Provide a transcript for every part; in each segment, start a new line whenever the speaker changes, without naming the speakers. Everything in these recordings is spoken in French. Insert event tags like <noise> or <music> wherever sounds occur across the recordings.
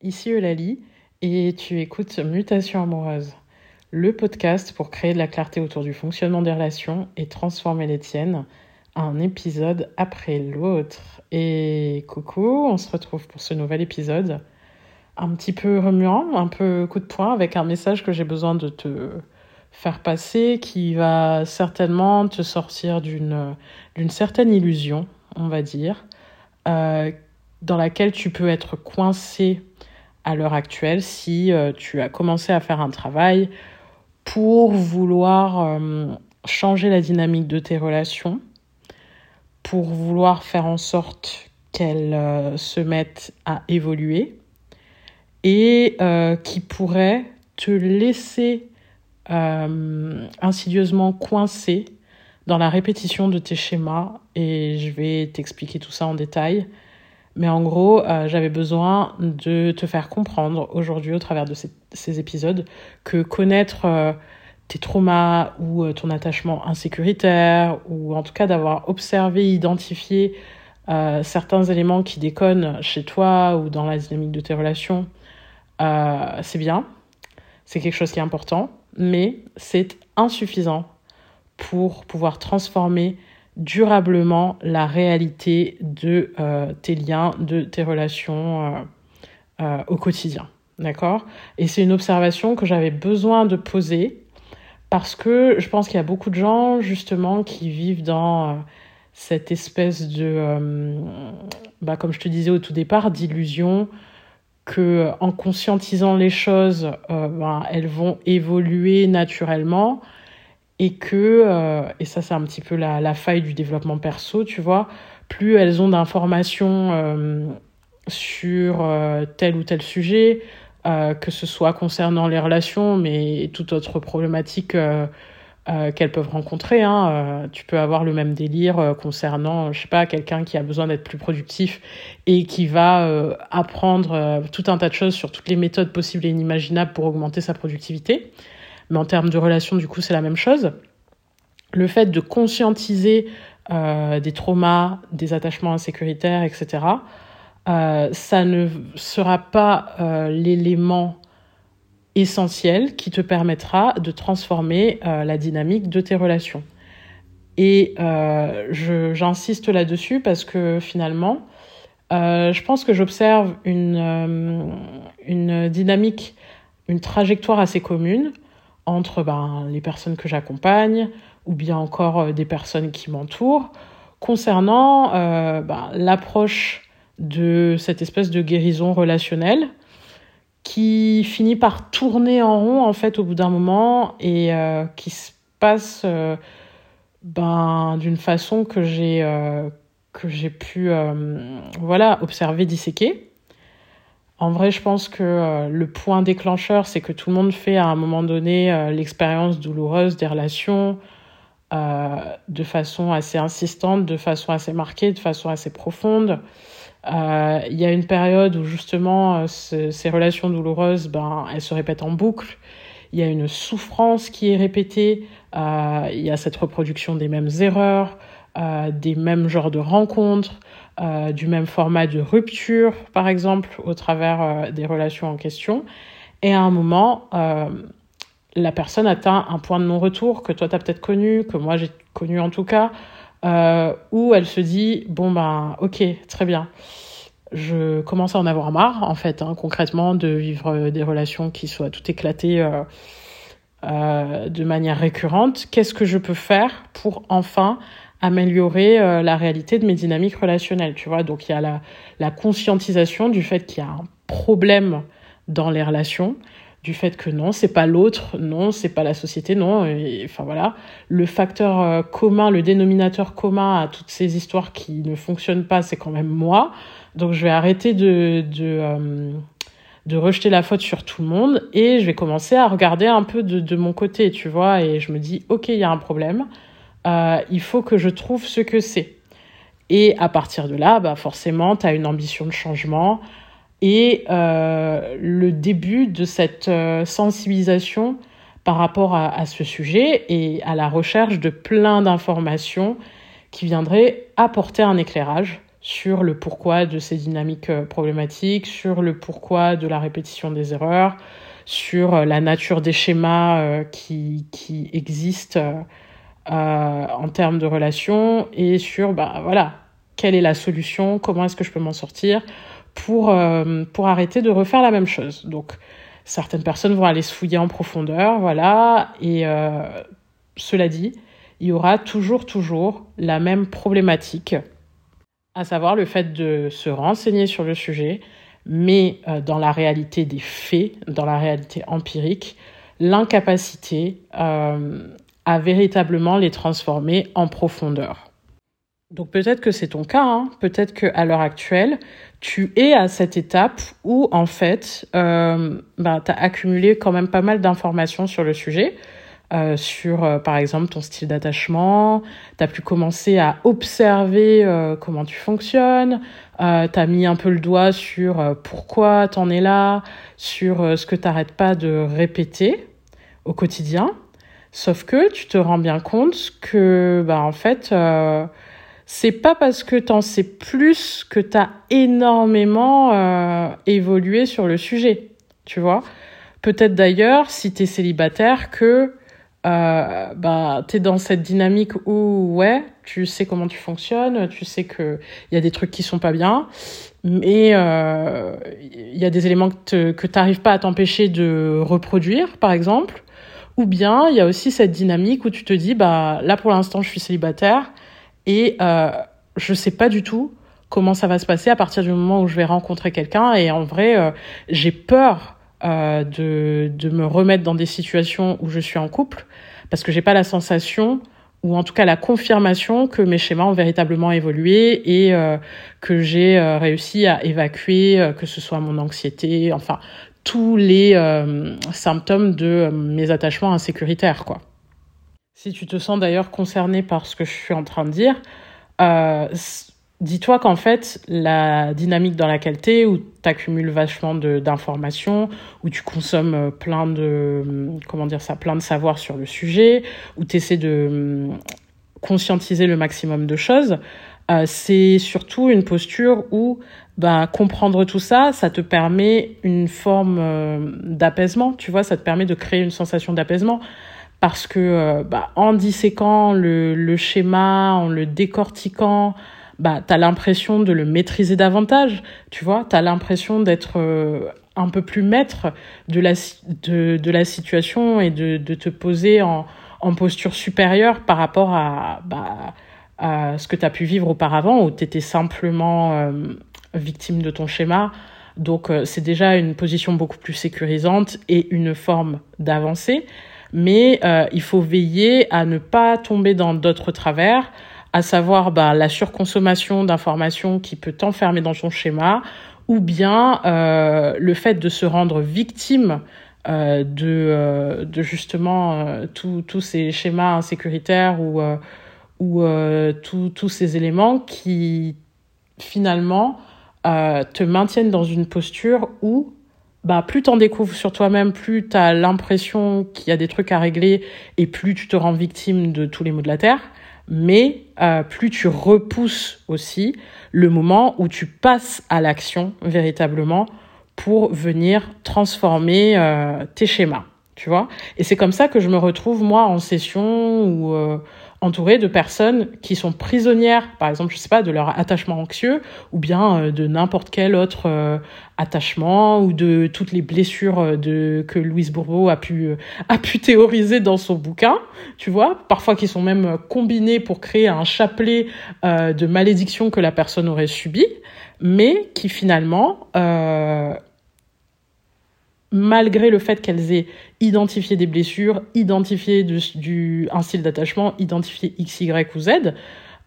Ici Eulalie et tu écoutes Mutation amoureuse, le podcast pour créer de la clarté autour du fonctionnement des relations et transformer les tiennes, un épisode après l'autre. Et coucou, on se retrouve pour ce nouvel épisode, un petit peu remuant, un peu coup de poing, avec un message que j'ai besoin de te faire passer qui va certainement te sortir d'une certaine illusion, on va dire, euh, dans laquelle tu peux être coincé à l'heure actuelle si euh, tu as commencé à faire un travail pour vouloir euh, changer la dynamique de tes relations, pour vouloir faire en sorte qu'elles euh, se mettent à évoluer et qui pourrait te laisser insidieusement coincé dans la répétition de tes schémas et je vais t'expliquer tout ça en détail. Mais en gros, euh, j'avais besoin de te faire comprendre aujourd'hui au travers de ces, épisodes que connaître euh, tes traumas ou euh, ton attachement insécuritaire, ou en tout cas d'avoir observé, identifié certains éléments qui déconnent chez toi ou dans la dynamique de tes relations, c'est bien, c'est quelque chose qui est important, mais c'est insuffisant pour pouvoir transformer durablement la réalité de euh, tes liens, de tes relations euh, euh, au quotidien. D'accord? Et c'est une observation que j'avais besoin de poser parce que je pense qu'il y a beaucoup de gens justement qui vivent dans cette espèce de, bah, comme je te disais au tout départ, d'illusion que en conscientisant les choses, ben, elles vont évoluer naturellement et que, euh, et ça c'est un petit peu la, faille du développement perso, tu vois, plus elles ont d'informations euh, sur euh, tel ou tel sujet, que ce soit concernant les relations, mais toute autre problématique qu'elles peuvent rencontrer. Hein. tu peux avoir le même délire concernant, je sais pas, quelqu'un qui a besoin d'être plus productif et qui va apprendre tout un tas de choses sur toutes les méthodes possibles et inimaginables pour augmenter sa productivité mais en termes de relations, du coup, c'est la même chose. Le fait de conscientiser euh, des traumas, des attachements insécuritaires, etc., euh, ça ne sera pas euh, l'élément essentiel qui te permettra de transformer la dynamique de tes relations. Et j'insiste là-dessus parce que finalement, je pense que j'observe une, une dynamique, une trajectoire assez commune entre ben, les personnes que j'accompagne ou bien encore euh, des personnes qui m'entourent. Concernant euh, ben, l'approche de cette espèce de guérison relationnelle qui finit par tourner en rond en fait au bout d'un moment et euh, qui se passe ben, d'une façon que j'ai pu voilà observer disséquer en vrai, je pense que euh, le point déclencheur, c'est que tout le monde fait à un moment donné euh, l'expérience douloureuse des relations euh, de façon assez insistante, de façon assez marquée, de façon assez profonde. Il y a une période où justement ces relations douloureuses, ben, elles se répètent en boucle. Il y a une souffrance qui est répétée. Il y a cette reproduction des mêmes erreurs, des mêmes genres de rencontres. Euh, du même format de rupture, par exemple, au travers euh, des relations en question. Et à un moment, euh, la personne atteint un point de non-retour que toi, tu as peut-être connu, que moi, j'ai connu en tout cas, où elle se dit, bon, ben, ok, très bien. Je commence à en avoir marre, en fait, hein, concrètement, de vivre des relations qui soient tout éclatées de manière récurrente. Qu'est-ce que je peux faire pour enfin améliorer euh, la réalité de mes dynamiques relationnelles, tu vois. Donc il y a la, la conscientisation du fait qu'il y a un problème dans les relations, du fait que non, c'est pas l'autre, non, c'est pas la société, non. enfin voilà, le facteur euh, commun, le dénominateur commun à toutes ces histoires qui ne fonctionnent pas, c'est quand même moi. Donc je vais arrêter de de, euh, de rejeter la faute sur tout le monde et je vais commencer à regarder un peu de, de mon côté, tu vois. Et je me dis, ok, il y a un problème euh, il faut que je trouve ce que c'est. Et à partir de là, bah forcément, tu as une ambition de changement et euh, le début de cette euh, sensibilisation par rapport à, à, ce sujet et à la recherche de plein d'informations qui viendraient apporter un éclairage sur le pourquoi de ces dynamiques problématiques, sur le pourquoi de la répétition des erreurs, sur la nature des schémas qui, qui existent en termes de relations et sur, bah, voilà, quelle est la solution, comment est-ce que je peux m'en sortir pour, pour arrêter de refaire la même chose. Donc, certaines personnes vont aller se fouiller en profondeur, voilà, et cela dit, il y aura toujours, toujours la même problématique, à savoir le fait de se renseigner sur le sujet, mais euh, dans la réalité des faits, dans la réalité empirique, l'incapacité euh, à véritablement les transformer en profondeur. Donc peut-être que c'est ton cas, hein. peut-être qu'à l'heure actuelle, tu es à cette étape où en fait, euh, bah, tu as accumulé quand même pas mal d'informations sur le sujet, euh, sur, euh, par exemple, ton style d'attachement. Tu as pu commencer à observer comment tu fonctionnes. Tu as mis un peu le doigt sur pourquoi tu en es là, sur ce que tu pas de répéter au quotidien. Sauf que tu te rends bien compte que, bah, en fait, c'est pas parce que tu en sais plus que tu as énormément évolué sur le sujet. Tu vois Peut-être d'ailleurs, si tu es célibataire, que euh, bah, tu dans cette dynamique où, ouais, tu sais comment tu fonctionnes, tu sais qu'il y a des trucs qui sont pas bien, mais il euh, y a des éléments que tu n'arrives pas à t'empêcher de reproduire, par exemple. Ou bien il y a aussi cette dynamique où tu te dis, bah, là pour l'instant je suis célibataire et euh, je sais pas du tout comment ça va se passer à partir du moment où je vais rencontrer quelqu'un. Et en vrai, euh, j'ai peur euh, de, de me remettre dans des situations où je suis en couple parce que j'ai pas la sensation ou en tout cas la confirmation que mes schémas ont véritablement évolué et euh, que j'ai réussi à évacuer que ce soit mon anxiété, enfin tous les symptômes de mes attachements insécuritaires quoi. Si tu te sens d'ailleurs concerné par ce que je suis en train de dire, Dis-toi qu'en fait, la dynamique dans laquelle tu es, où tu accumules vachement d'informations, où tu consommes euh, plein de, hum, comment dire ça, plein de savoirs sur le sujet, où tu essaies de hum, conscientiser le maximum de choses, euh, c'est surtout une posture où bah, comprendre tout ça, ça te permet une forme euh, d'apaisement, tu vois, ça te permet de créer une sensation d'apaisement. Parce que bah, en disséquant le, le schéma, en le décortiquant, bah, tu as l'impression de le maîtriser davantage, tu vois, tu as l'impression d'être euh, un peu plus maître de la, de, de la situation et de, de te poser en, en, posture supérieure par rapport à, bah, à ce que tu as pu vivre auparavant où tu étais simplement euh, victime de ton schéma. Donc euh, c'est déjà une position beaucoup plus sécurisante et une forme d'avancée. Mais il faut veiller à ne pas tomber dans d'autres travers, à savoir bah, la surconsommation d'informations qui peut t'enfermer dans ton schéma, ou bien euh, le fait de se rendre victime euh, de, euh, justement euh, tous ces schémas insécuritaires ou, euh, ou euh, tous ces éléments qui finalement te maintiennent dans une posture où bah, plus t'en découvres sur toi-même, plus t'as l'impression qu'il y a des trucs à régler et plus tu te rends victime de tous les maux de la terre mais euh, plus tu repousses aussi le moment où tu passes à l'action véritablement pour venir transformer euh, tes schémas, tu vois. Et c'est comme ça que je me retrouve moi en session ou entourée de personnes qui sont prisonnières, par exemple, je sais pas, de leur attachement anxieux ou bien euh, de n'importe quel autre euh, attachement ou de toutes les blessures euh, de que Louise Bourbeau a pu <laughs> a pu théoriser dans son bouquin, tu vois, parfois qui sont même combinés pour créer un chapelet de malédictions que la personne aurait subi, mais qui finalement malgré le fait qu'elles aient identifié des blessures, identifié du, un style d'attachement, identifié X, Y ou Z,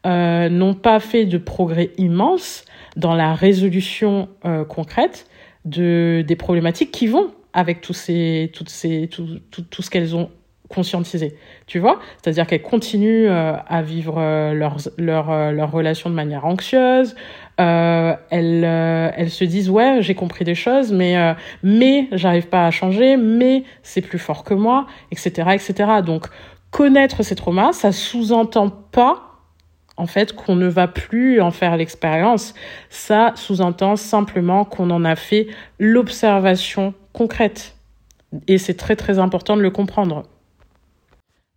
euh, n'ont pas fait de progrès immense dans la résolution euh, concrète de, des problématiques qui vont avec tous ces, toutes ces, tout, tout, tout ce qu'elles ont conscientisé, tu vois? C'est-à-dire qu'elles continuent euh, à vivre euh, leurs leur, euh, relations de manière anxieuse, elles, elles se disent ouais j'ai compris des choses mais mais j'arrive pas à changer mais c'est plus fort que moi etc etc donc connaître ces traumas ça sous-entend pas en fait qu'on ne va plus en faire l'expérience. Ça sous-entend simplement qu'on en a fait l'observation concrète. Et c'est très très important de le comprendre.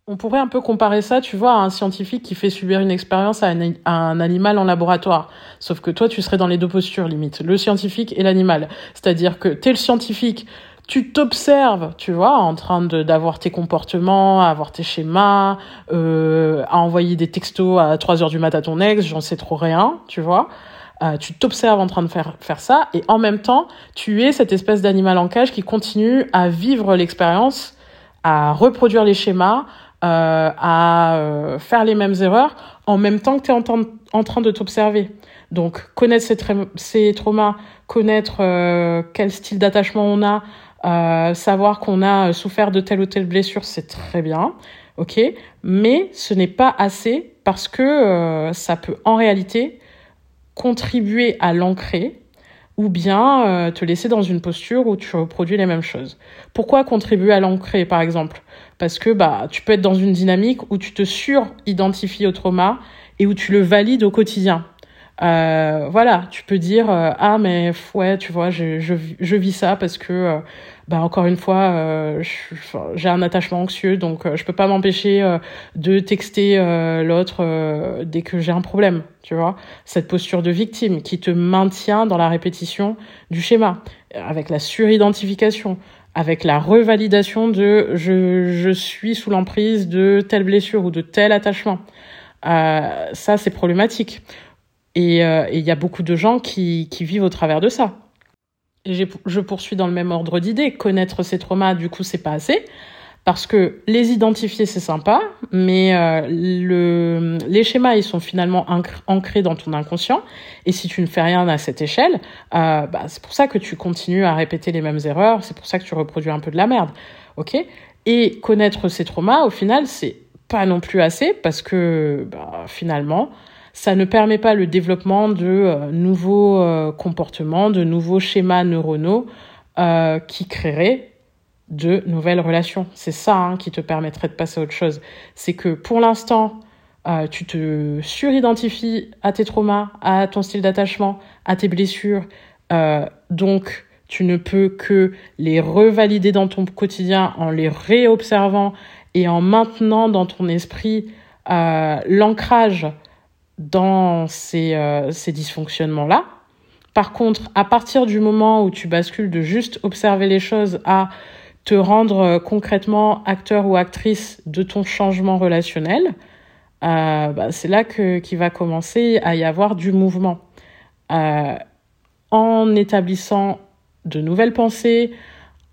On pourrait un peu comparer ça, tu vois, à un scientifique qui fait subir une expérience à un, animal en laboratoire. Sauf que toi, tu serais dans les deux postures, limite. Le scientifique et l'animal. C'est-à-dire que t'es le scientifique, tu t'observes, tu vois, en train d'avoir tes comportements, à avoir tes schémas, euh, à envoyer des textos à 3 heures du mat à ton ex, j'en sais trop rien, tu vois. Euh, tu t'observes en train de faire, faire ça, et en même temps, tu es cette espèce d'animal en cage qui continue à vivre l'expérience, à reproduire les schémas, euh, à euh, faire les mêmes erreurs en même temps que tu es en, train de t'observer. Donc connaître ces, ces traumas, connaître euh, quel style d'attachement on a, savoir qu'on a souffert de telle ou telle blessure, c'est très bien, ok Mais ce n'est pas assez parce que ça peut en réalité contribuer à l'ancrer ou bien te laisser dans une posture où tu reproduis les mêmes choses. Pourquoi contribuer à l'ancrer, par exemple? Parce que bah, tu peux être dans une dynamique où tu te sur-identifies au trauma et où tu le valides au quotidien. Euh, voilà, tu peux dire euh, ah mais ouais tu vois je, je, je vis ça parce que euh, bah encore une fois euh, j'ai un attachement anxieux donc je peux pas m'empêcher de texter l'autre dès que j'ai un problème tu vois cette posture de victime qui te maintient dans la répétition du schéma avec la suridentification avec la revalidation de je, je suis sous l'emprise de telle blessure ou de tel attachement. Euh, ça, c'est problématique. Et euh, il y a beaucoup de gens qui, qui vivent au travers de ça. Et je poursuis dans le même ordre d'idées. Connaître ces traumas, du coup, c'est pas assez. Parce que les identifier, c'est sympa, mais euh, le, les schémas, ils sont finalement ancrés dans ton inconscient. Et si tu ne fais rien à cette échelle, euh, bah, c'est pour ça que tu continues à répéter les mêmes erreurs, c'est pour ça que tu reproduis un peu de la merde. ok? Et connaître ces traumas, au final, c'est pas non plus assez, parce que bah, finalement, ça ne permet pas le développement de euh, nouveaux euh, comportements, de nouveaux schémas neuronaux euh, qui créeraient de nouvelles relations. C'est ça hein, qui te permettrait de passer à autre chose. C'est que pour l'instant, tu te suridentifies à tes traumas, à ton style d'attachement, à tes blessures. Donc, tu ne peux que les revalider dans ton quotidien en les réobservant et en maintenant dans ton esprit l'ancrage dans ces, ces dysfonctionnements-là. Par contre, à partir du moment où tu bascules de juste observer les choses à te rendre euh, concrètement acteur ou actrice de ton changement relationnel, euh, bah, c'est là que qu'il va commencer à y avoir du mouvement. Euh, en établissant de nouvelles pensées,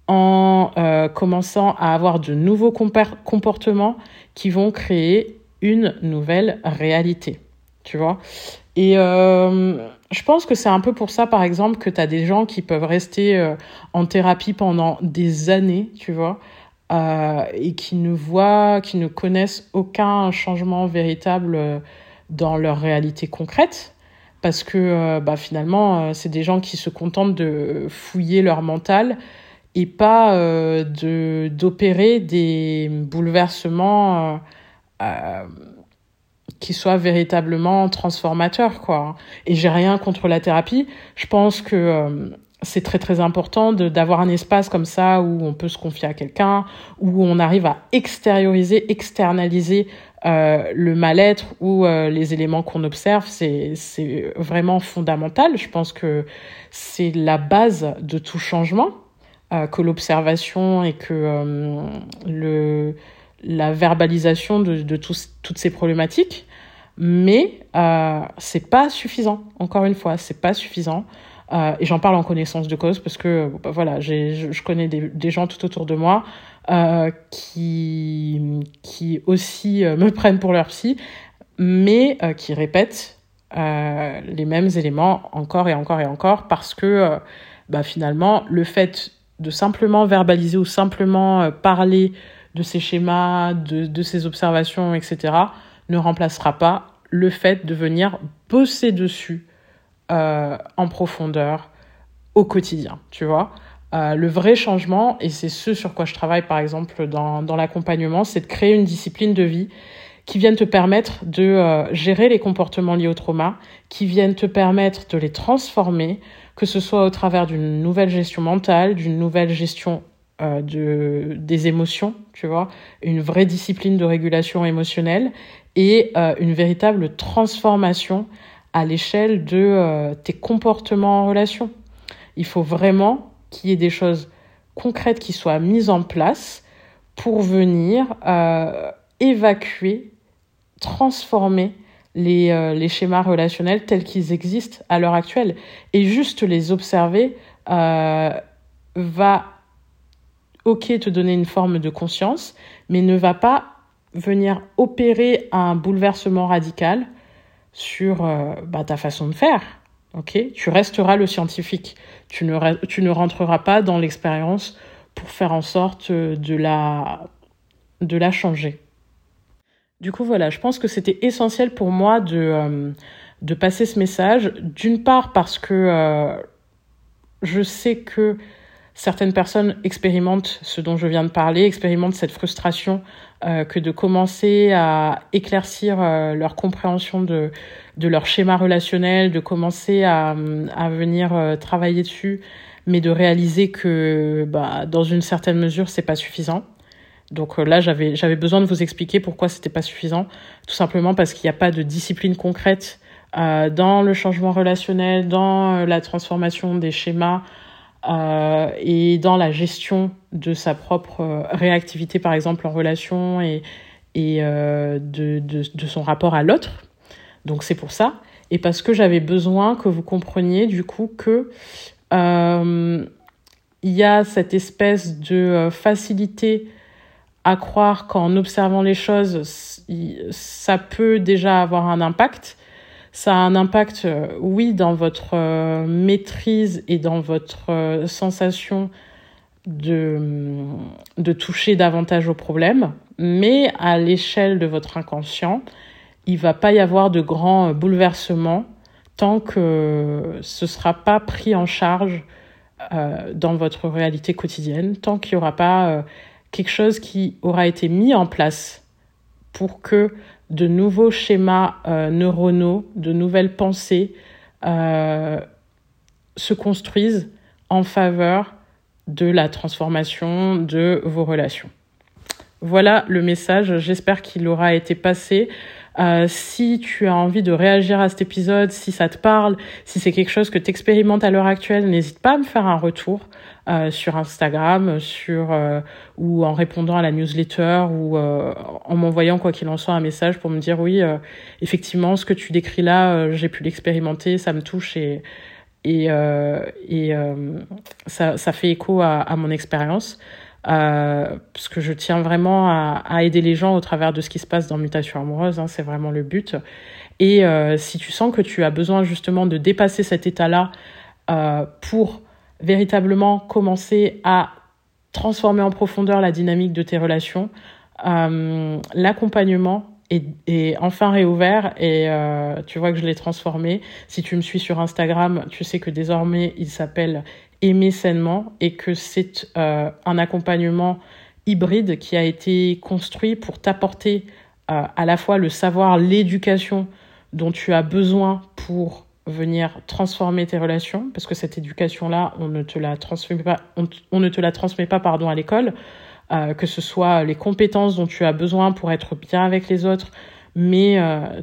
en euh, commençant à avoir de nouveaux comportements qui vont créer une nouvelle réalité. Tu vois Et euh, je pense que c'est un peu pour ça, par exemple, que tu as des gens qui peuvent rester euh, en thérapie pendant des années, tu vois, euh, et qui ne voient, qui ne connaissent aucun changement véritable dans leur réalité concrète. Parce que bah, finalement, c'est des gens qui se contentent de fouiller leur mental et pas de d'opérer des bouleversements qui soit véritablement transformateur quoi. Et j'ai rien contre la thérapie. Je pense que euh, c'est très très important d'avoir un espace comme ça où on peut se confier à quelqu'un où on arrive à extérioriser externaliser euh, le mal-être ou euh, les éléments qu'on observe. C'est vraiment fondamental. Je pense que c'est la base de tout changement que l'observation et que le la verbalisation de, de tous, toutes ces problématiques mais euh, c'est pas suffisant. Encore une fois, c'est pas suffisant. Euh, et j'en parle en connaissance de cause parce que bah, voilà, je, je connais des, des, gens tout autour de moi euh, qui qui aussi euh, me <laughs> prennent pour leur psy, mais qui répètent les mêmes éléments encore et encore et encore parce que bah, finalement le fait de simplement verbaliser ou simplement parler de ces schémas, de, de ces observations, etc ne remplacera pas le fait de venir bosser dessus euh, en profondeur au quotidien, tu vois. Euh, le vrai changement, et c'est ce sur quoi je travaille par exemple dans, l'accompagnement, c'est de créer une discipline de vie qui viennent te permettre de euh, gérer les comportements liés au trauma, qui viennent te permettre de les transformer, que ce soit au travers d'une nouvelle gestion mentale, d'une nouvelle gestion de, des émotions, tu vois, une vraie discipline de régulation émotionnelle et euh, une véritable transformation à l'échelle de tes comportements en relation. Il faut vraiment qu'il y ait des choses concrètes qui soient mises en place pour venir évacuer transformer les, euh, les schémas relationnels tels qu'ils existent à l'heure actuelle. Et juste les observer euh, va, ok, te donner une forme de conscience, mais ne va pas venir opérer un bouleversement radical sur euh, bah, ta façon de faire. Ok, tu resteras le scientifique. Tu ne, rentreras pas dans l'expérience pour faire en sorte de la, de la changer. Du coup, voilà, je pense que c'était essentiel pour moi de, euh, passer ce message. D'une part parce que euh, je sais que certaines personnes expérimentent ce dont je viens de parler, expérimentent cette frustration euh, que de commencer à éclaircir leur compréhension de, de leur schéma relationnel, de commencer à, à venir travailler dessus, mais de réaliser que bah, dans une certaine mesure, c'est pas suffisant. Donc euh, là, j'avais j'avais besoin de vous expliquer pourquoi c'était pas suffisant, tout simplement parce qu'il n'y a pas de discipline concrète euh, dans le changement relationnel, dans euh, la transformation des schémas euh, et dans la gestion de sa propre euh, réactivité, par exemple en relation et et euh, de, de, son rapport à l'autre. Donc c'est pour ça et parce que j'avais besoin que vous compreniez du coup que il y a cette espèce de facilité à croire qu'en observant les choses, ça peut déjà avoir un impact. Ça a un impact, euh, oui, dans votre euh, maîtrise et dans votre euh, sensation de, de toucher davantage au problème, mais à l'échelle de votre inconscient, il va pas y avoir de grands bouleversements tant que ce sera pas pris en charge dans votre réalité quotidienne, tant qu'il n'y aura pas quelque chose qui aura été mis en place pour que de nouveaux schémas euh, neuronaux, de nouvelles pensées euh, se construisent en faveur de la transformation de vos relations. Voilà le message, j'espère qu'il aura été passé. Euh, si tu as envie de réagir à cet épisode, si ça te parle, si c'est quelque chose que tu expérimentes à l'heure actuelle, n'hésite pas à me faire un retour euh, sur Instagram, sur euh, ou en répondant à la newsletter ou en m'envoyant quoi qu'il en soit un message pour me dire oui, effectivement, ce que tu décris là, j'ai pu l'expérimenter, ça me touche et et, et ça, ça fait écho à, à mon expérience euh, parce que je tiens vraiment à, aider les gens au travers de ce qui se passe dans Mutation Amoureuse, hein, c'est vraiment le but. Et euh, si tu sens que tu as besoin justement de dépasser cet état-là euh, pour véritablement commencer à transformer en profondeur la dynamique de tes relations, l'accompagnement est, enfin réouvert et tu vois que je l'ai transformé. Si tu me suis sur Instagram, tu sais que désormais il s'appelle aimer sainement et que c'est euh, un accompagnement hybride qui a été construit pour t'apporter euh, à la fois le savoir, l'éducation dont tu as besoin pour venir transformer tes relations, parce que cette éducation-là, on ne te la transmet pas, on, ne te la transmet pas pardon, à l'école, euh, que ce soit les compétences dont tu as besoin pour être bien avec les autres, mais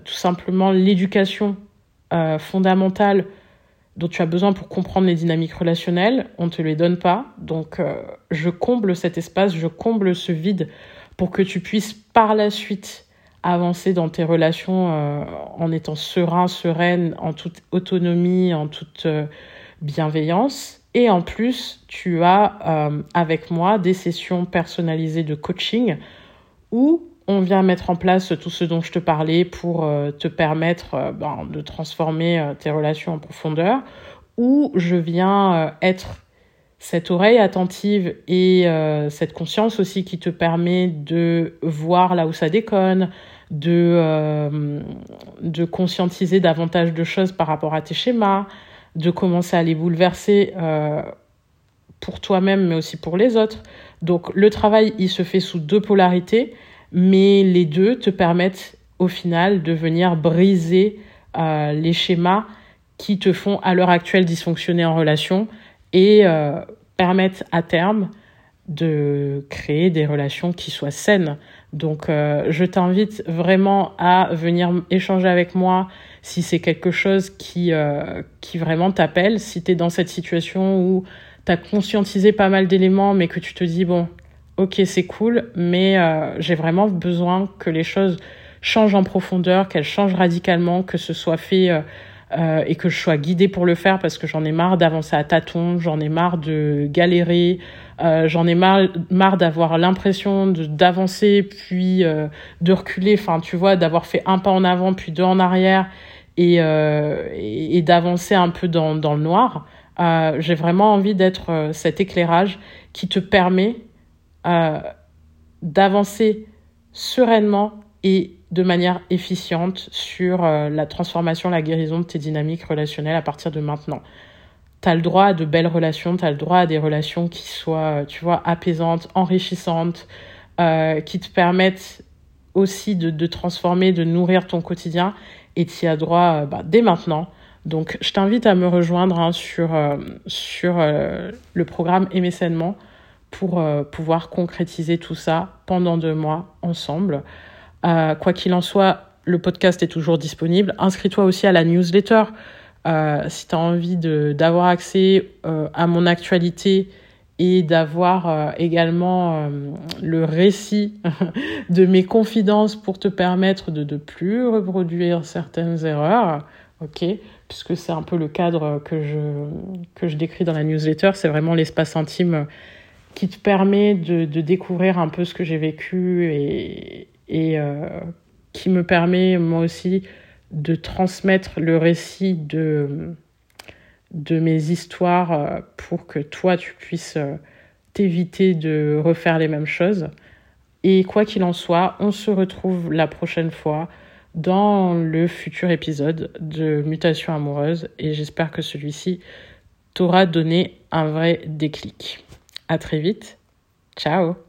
tout simplement l'éducation fondamentale dont tu as besoin pour comprendre les dynamiques relationnelles, on ne te les donne pas. Donc, euh, je comble cet espace, je comble ce vide pour que tu puisses par la suite avancer dans tes relations euh, en étant serein, sereine, en toute autonomie, en toute euh, bienveillance. Et en plus, tu as avec moi des sessions personnalisées de coaching où on vient mettre en place tout ce dont je te parlais pour euh, te permettre euh, ben, de transformer euh, tes relations en profondeur, où je viens être cette oreille attentive et cette conscience aussi qui te permet de voir là où ça déconne, de conscientiser davantage de choses par rapport à tes schémas, de commencer à les bouleverser pour toi-même mais aussi pour les autres. Donc le travail, il se fait sous deux polarités mais les deux te permettent au final de venir briser euh, les schémas qui te font à l'heure actuelle dysfonctionner en relation et euh, permettent à terme de créer des relations qui soient saines. Donc euh, je t'invite vraiment à venir échanger avec moi si c'est quelque chose qui, qui vraiment t'appelle, si tu es dans cette situation où tu as conscientisé pas mal d'éléments mais que tu te dis bon, ok c'est cool, mais euh, j'ai vraiment besoin que les choses changent en profondeur, qu'elles changent radicalement, que ce soit fait euh, et que je sois guidée pour le faire parce que j'en ai marre d'avancer à tâtons, j'en ai marre de galérer, euh, j'en ai marre, d'avoir l'impression d'avancer puis euh, de reculer, enfin tu vois, d'avoir fait un pas en avant puis deux en arrière et, euh, d'avancer un peu dans, le noir. Euh, J'ai vraiment envie d'être euh, cet éclairage qui te permet d'avancer sereinement et de manière efficiente sur euh, la transformation, la guérison de tes dynamiques relationnelles à partir de maintenant. Tu as le droit à de belles relations, tu as le droit à des relations qui soient, euh, tu vois, apaisantes, enrichissantes, euh, qui te permettent aussi de, transformer, de nourrir ton quotidien et tu y as droit bah, dès maintenant. Donc je t'invite à me rejoindre hein, sur, sur le programme Aimer sainement pour pouvoir concrétiser tout ça pendant deux mois ensemble. Euh, quoi qu'il en soit, le podcast est toujours disponible. Inscris-toi aussi à la newsletter euh, si tu as envie d'avoir accès euh, à mon actualité et d'avoir euh, également euh, le récit <laughs> de mes confidences pour te permettre de ne plus reproduire certaines erreurs. Ok, puisque c'est un peu le cadre que je, que je décris dans la newsletter, c'est vraiment l'espace intime qui te permet de, découvrir un peu ce que j'ai vécu et, et euh, qui me permet moi aussi de transmettre le récit de, de mes histoires euh, pour que toi tu puisses euh, t'éviter de refaire les mêmes choses. Et quoi qu'il en soit, on se retrouve la prochaine fois dans le futur épisode de Mutation amoureuse et j'espère que celui-ci t'aura donné un vrai déclic. À très vite. Ciao